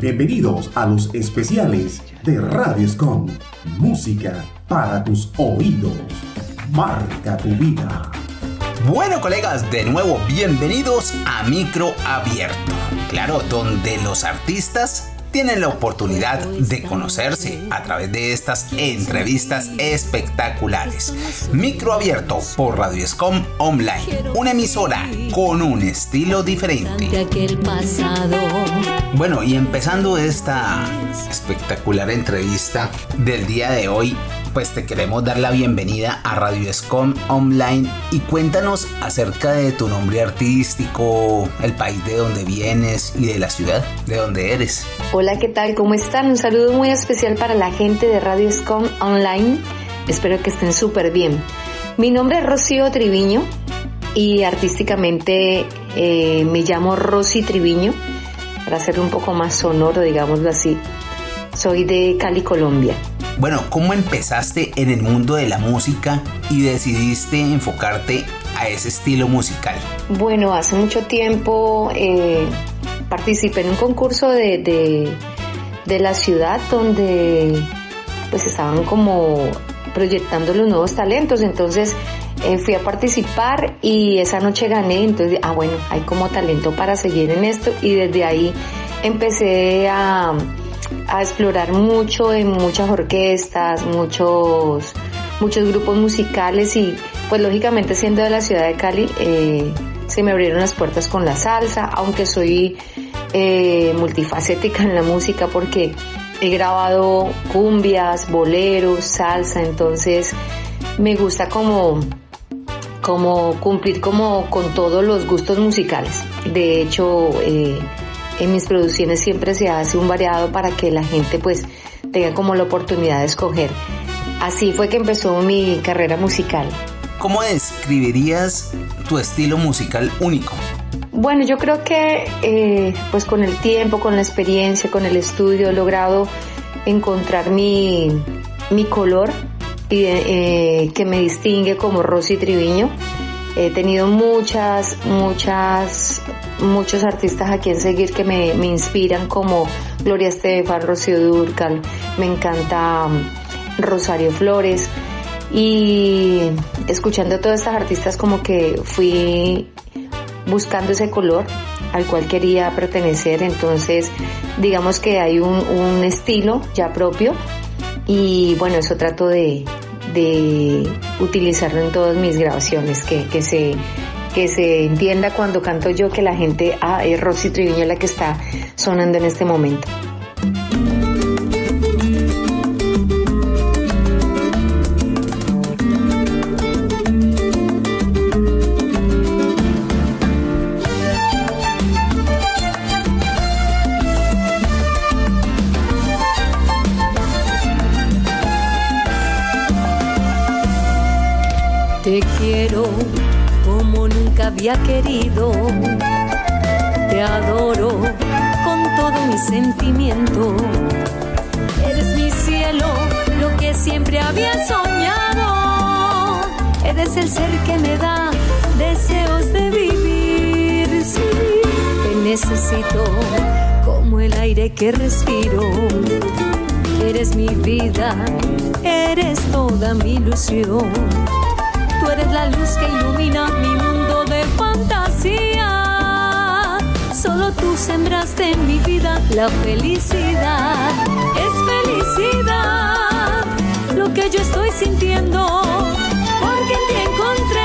Bienvenidos a los especiales de Radio Escom. Música para tus oídos. Marca tu vida. Bueno colegas, de nuevo bienvenidos a Micro Abierto. Claro, donde los artistas tienen la oportunidad de conocerse a través de estas entrevistas espectaculares. Micro abierto por Radio Escom Online, una emisora con un estilo diferente. Bueno, y empezando esta espectacular entrevista del día de hoy, pues te queremos dar la bienvenida a Radio Escom Online y cuéntanos acerca de tu nombre artístico, el país de donde vienes y de la ciudad de donde eres. Hola, ¿qué tal? ¿Cómo están? Un saludo muy especial para la gente de Radio Escom Online. Espero que estén súper bien. Mi nombre es Rocío Triviño y artísticamente eh, me llamo Rosy Triviño, para hacerlo un poco más sonoro, digámoslo así. Soy de Cali, Colombia. Bueno, ¿cómo empezaste en el mundo de la música y decidiste enfocarte a ese estilo musical? Bueno, hace mucho tiempo eh, participé en un concurso de, de, la ciudad donde pues estaban como proyectando los nuevos talentos, entonces eh, fui a participar y esa noche gané, entonces, ah bueno, hay como talento para seguir en esto. Y desde ahí empecé a a explorar mucho en muchas orquestas, muchos, muchos grupos musicales y pues lógicamente siendo de la ciudad de Cali eh, se me abrieron las puertas con la salsa, aunque soy eh, multifacética en la música porque he grabado cumbias, boleros, salsa, entonces me gusta como como cumplir como con todos los gustos musicales. De hecho, eh, en mis producciones siempre se hace un variado para que la gente pues tenga como la oportunidad de escoger. Así fue que empezó mi carrera musical. ¿Cómo describirías tu estilo musical único? Bueno, yo creo que eh, pues con el tiempo, con la experiencia, con el estudio he logrado encontrar mi, mi color y, eh, que me distingue como Rosy Triviño. He tenido muchas, muchas muchos artistas a quien seguir que me, inspiran como Gloria Estefan, Rocío Durcal, me encanta um, Rosario Flores. Y escuchando a todas estas artistas como que fui buscando ese color al cual quería pertenecer, entonces digamos que hay un, estilo ya propio. Y bueno, eso trato de, utilizarlo en todas mis grabaciones, que, que se que se entienda cuando canto yo que la gente, ah, es Rosy Triviño la que está sonando en este momento. Te quiero como nunca había querido. Te adoro con todo mi sentimiento. Eres mi cielo, lo que siempre había soñado. Eres el ser que me da deseos de vivir. Te necesito como el aire que respiro. Eres mi vida, eres toda mi ilusión Tú eres la luz que ilumina mi mundo de fantasía. Solo tú sembraste en mi vida la felicidad. Es felicidad lo que yo estoy sintiendo. Porque ti encontré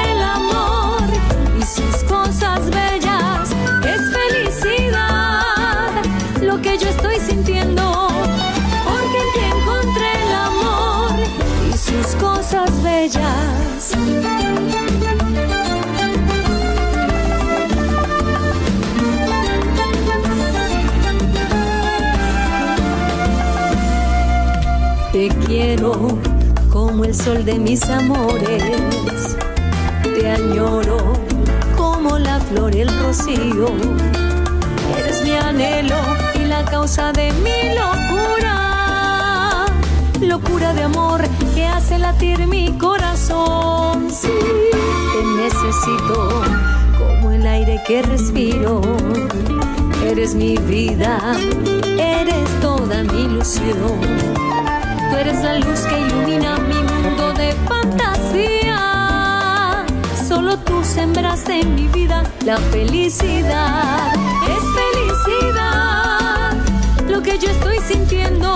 el sol de mis amores. Te añoro como la flor el rocío. Eres mi anhelo y la causa de mi locura. Locura de amor que hace latir mi corazón. Sí, te necesito como el aire que respiro Eres mi vida, eres toda mi ilusión. Tú eres la luz que ilumina mi Solo tú sembraste en mi vida la felicidad. Es felicidad lo que yo estoy sintiendo.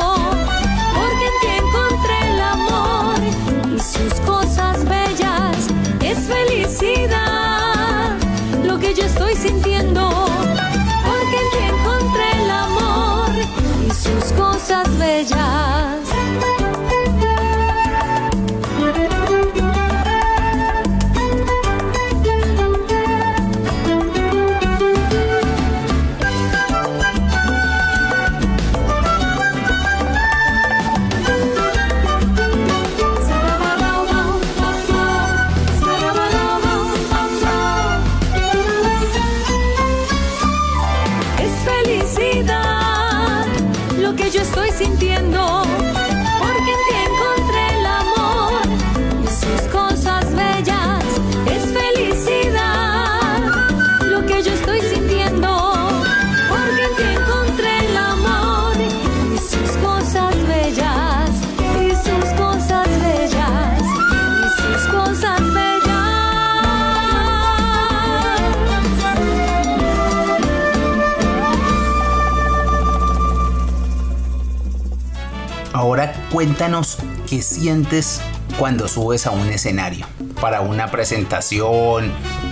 Porque en ti encontré el amor y sus cosas bellas. Es felicidad lo que yo estoy sintiendo. Cuéntanos qué sientes cuando subes a un escenario, para una presentación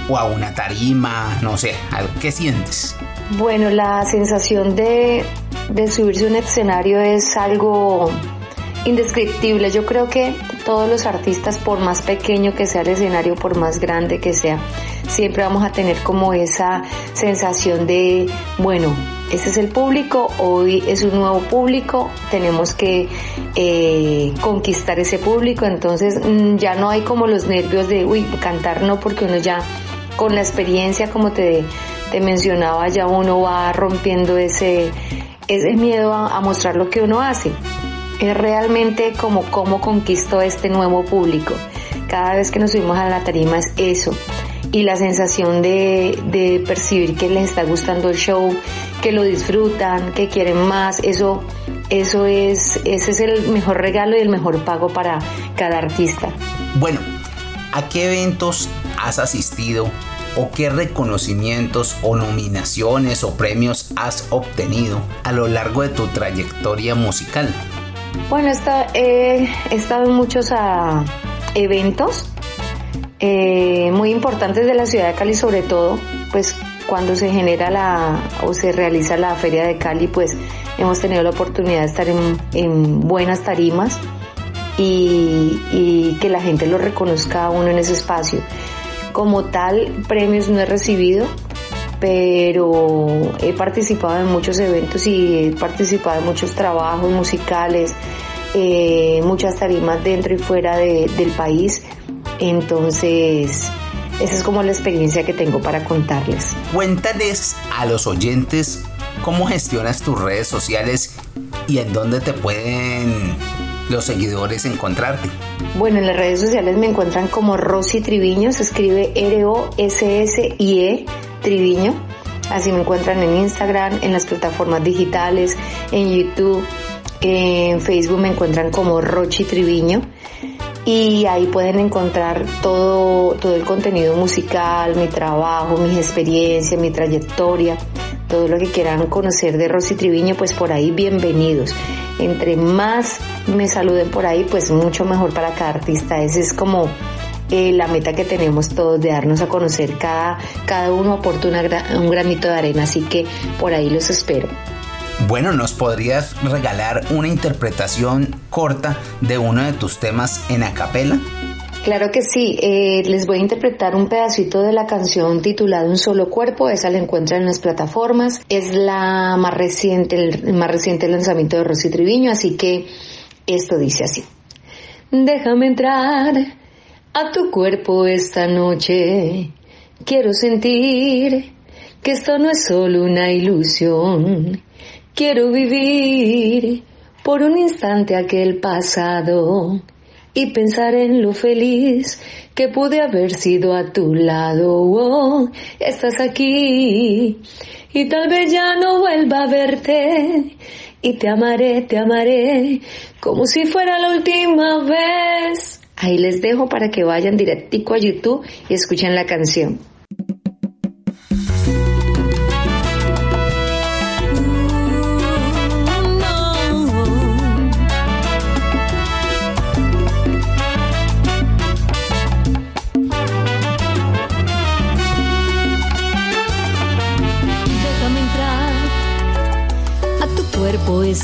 o a una tarima, no sé, ¿qué sientes? Bueno, la sensación de, de subirse a un escenario es algo indescriptible. Yo creo que todos los artistas, por más pequeño que sea el escenario, por más grande que sea, siempre vamos a tener como esa sensación de, bueno, ese es el público, hoy es un nuevo público, tenemos que eh, conquistar ese público, entonces mm, ya no hay como los nervios de, uy, cantar no, porque uno ya con la experiencia, como te, te mencionaba, ya uno va rompiendo ese, ese miedo a, a mostrar lo que uno hace. Es realmente como cómo conquisto este nuevo público. Cada vez que nos subimos a la tarima es eso. Y la sensación de, de percibir que les está gustando el show, que lo disfrutan, que quieren más, eso, eso es, ese es el mejor regalo y el mejor pago para cada artista. Bueno, ¿a qué eventos has asistido o qué reconocimientos o nominaciones o premios has obtenido a lo largo de tu trayectoria musical? Bueno, eh, he estado en muchos ah, eventos eh, muy importantes de la ciudad de Cali, sobre todo, pues cuando se genera la o se realiza la feria de Cali, pues hemos tenido la oportunidad de estar en, en buenas tarimas y, y que la gente lo reconozca a uno en ese espacio. Como tal, premios no he recibido, pero he participado en muchos eventos y he participado en muchos trabajos musicales, eh, muchas tarimas dentro y fuera de- del país. Entonces, esa es como la experiencia que tengo para contarles. Cuéntales a los oyentes cómo gestionas tus redes sociales y en dónde te pueden los seguidores encontrarte. Bueno, en las redes sociales me encuentran como Rosy Triviño, se escribe R-O-S-S-I-E Triviño. Así me encuentran en Instagram, en las plataformas digitales, en YouTube, en Facebook me encuentran como Rochi Triviño. Y ahí pueden encontrar todo, todo el contenido musical, mi trabajo, mis experiencias, mi trayectoria, todo lo que quieran conocer de Rosy Triviño, pues por ahí bienvenidos. Entre más me saluden por ahí, pues mucho mejor para cada artista. Esa es como eh, la meta que tenemos todos de darnos a conocer. Cada, cada uno aporta un granito de arena, así que por ahí los espero. Bueno, ¿nos podrías regalar una interpretación corta de uno de tus temas en acapela? Claro que sí, eh, les voy a interpretar un pedacito de la canción titulada Un solo cuerpo, esa la encuentran en las plataformas, es la más reciente, el más reciente lanzamiento de Rosy Triviño, así que esto dice así. Déjame entrar a tu cuerpo esta noche, quiero sentir que esto no es solo una ilusión, quiero vivir por un instante aquel pasado y pensar en lo feliz que pude haber sido a tu lado. Oh, estás aquí y tal vez ya no vuelva a verte y te amaré, te amaré como si fuera la última vez. Ahí les dejo para que vayan directico a YouTube y escuchen la canción.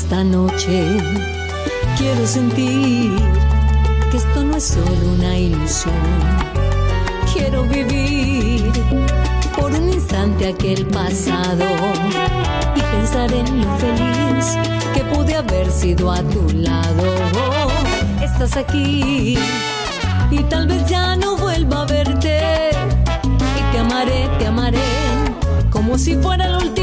Esta noche. Quiero sentir que esto no es solo una ilusión. Quiero vivir por un instante aquel pasado y pensar en lo feliz que pude haber sido a tu lado. estás aquí y tal vez ya no vuelva a verte. Y te amaré, te amaré como si fuera la última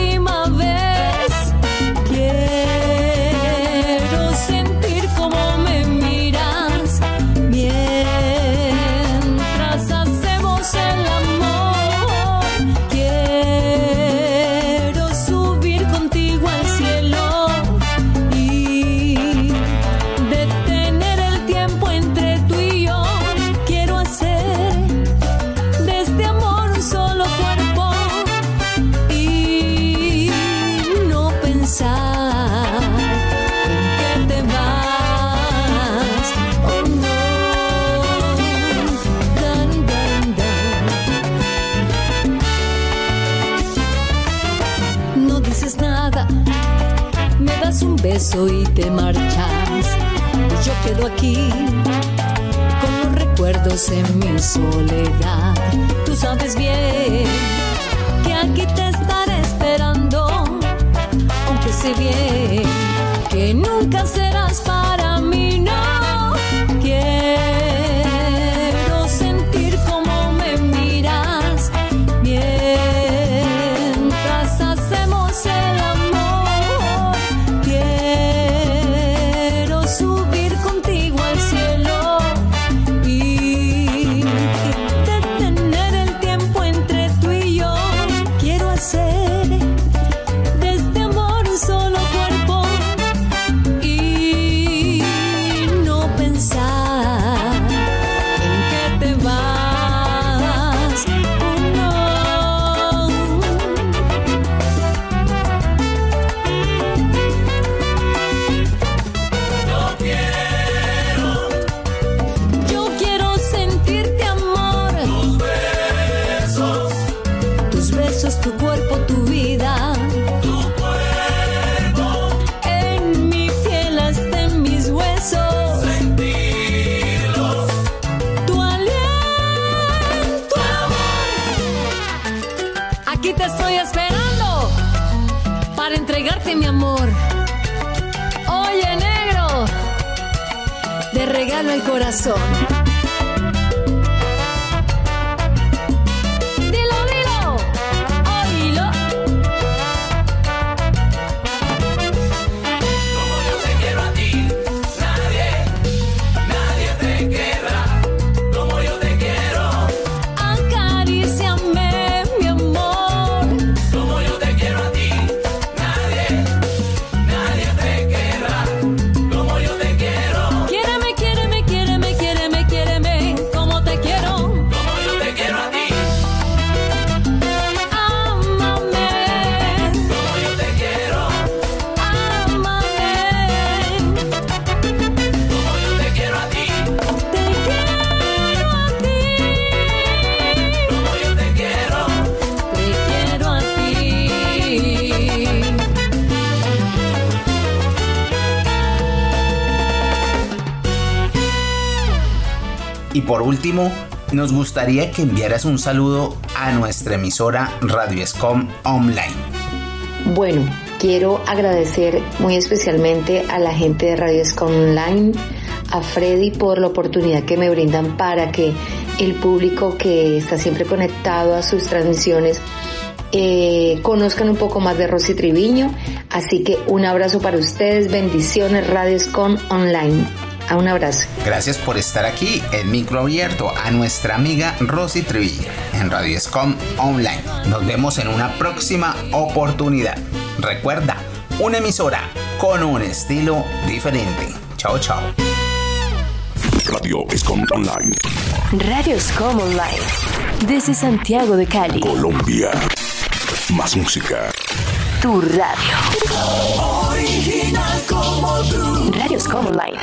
beso y te marchas. Yo quedo aquí con los recuerdos en mi soledad. Tú sabes bien que aquí te estaré esperando, aunque sé bien Quiero regalo el corazón. Por último, nos gustaría que enviaras un saludo a nuestra emisora Radio Escom Online. Bueno, quiero agradecer muy especialmente a la gente de Radio Escom Online, a Freddy por la oportunidad que me brindan para que el público que está siempre conectado a sus transmisiones eh, conozcan un poco más de Rosy Triviño. Así que un abrazo para ustedes, bendiciones Radio Escom Online. A un abrazo. Gracias por estar aquí en micro abierto a nuestra amiga Rosy Trevilla en Radio Escom Online. Nos vemos en una próxima oportunidad. Recuerda, una emisora con un estilo diferente. Chao, chao. Radio Escom Online. Radio Escom Online. Desde Santiago de Cali. Colombia. Más música. Tu radio. Original como tú. Radio Escom Online.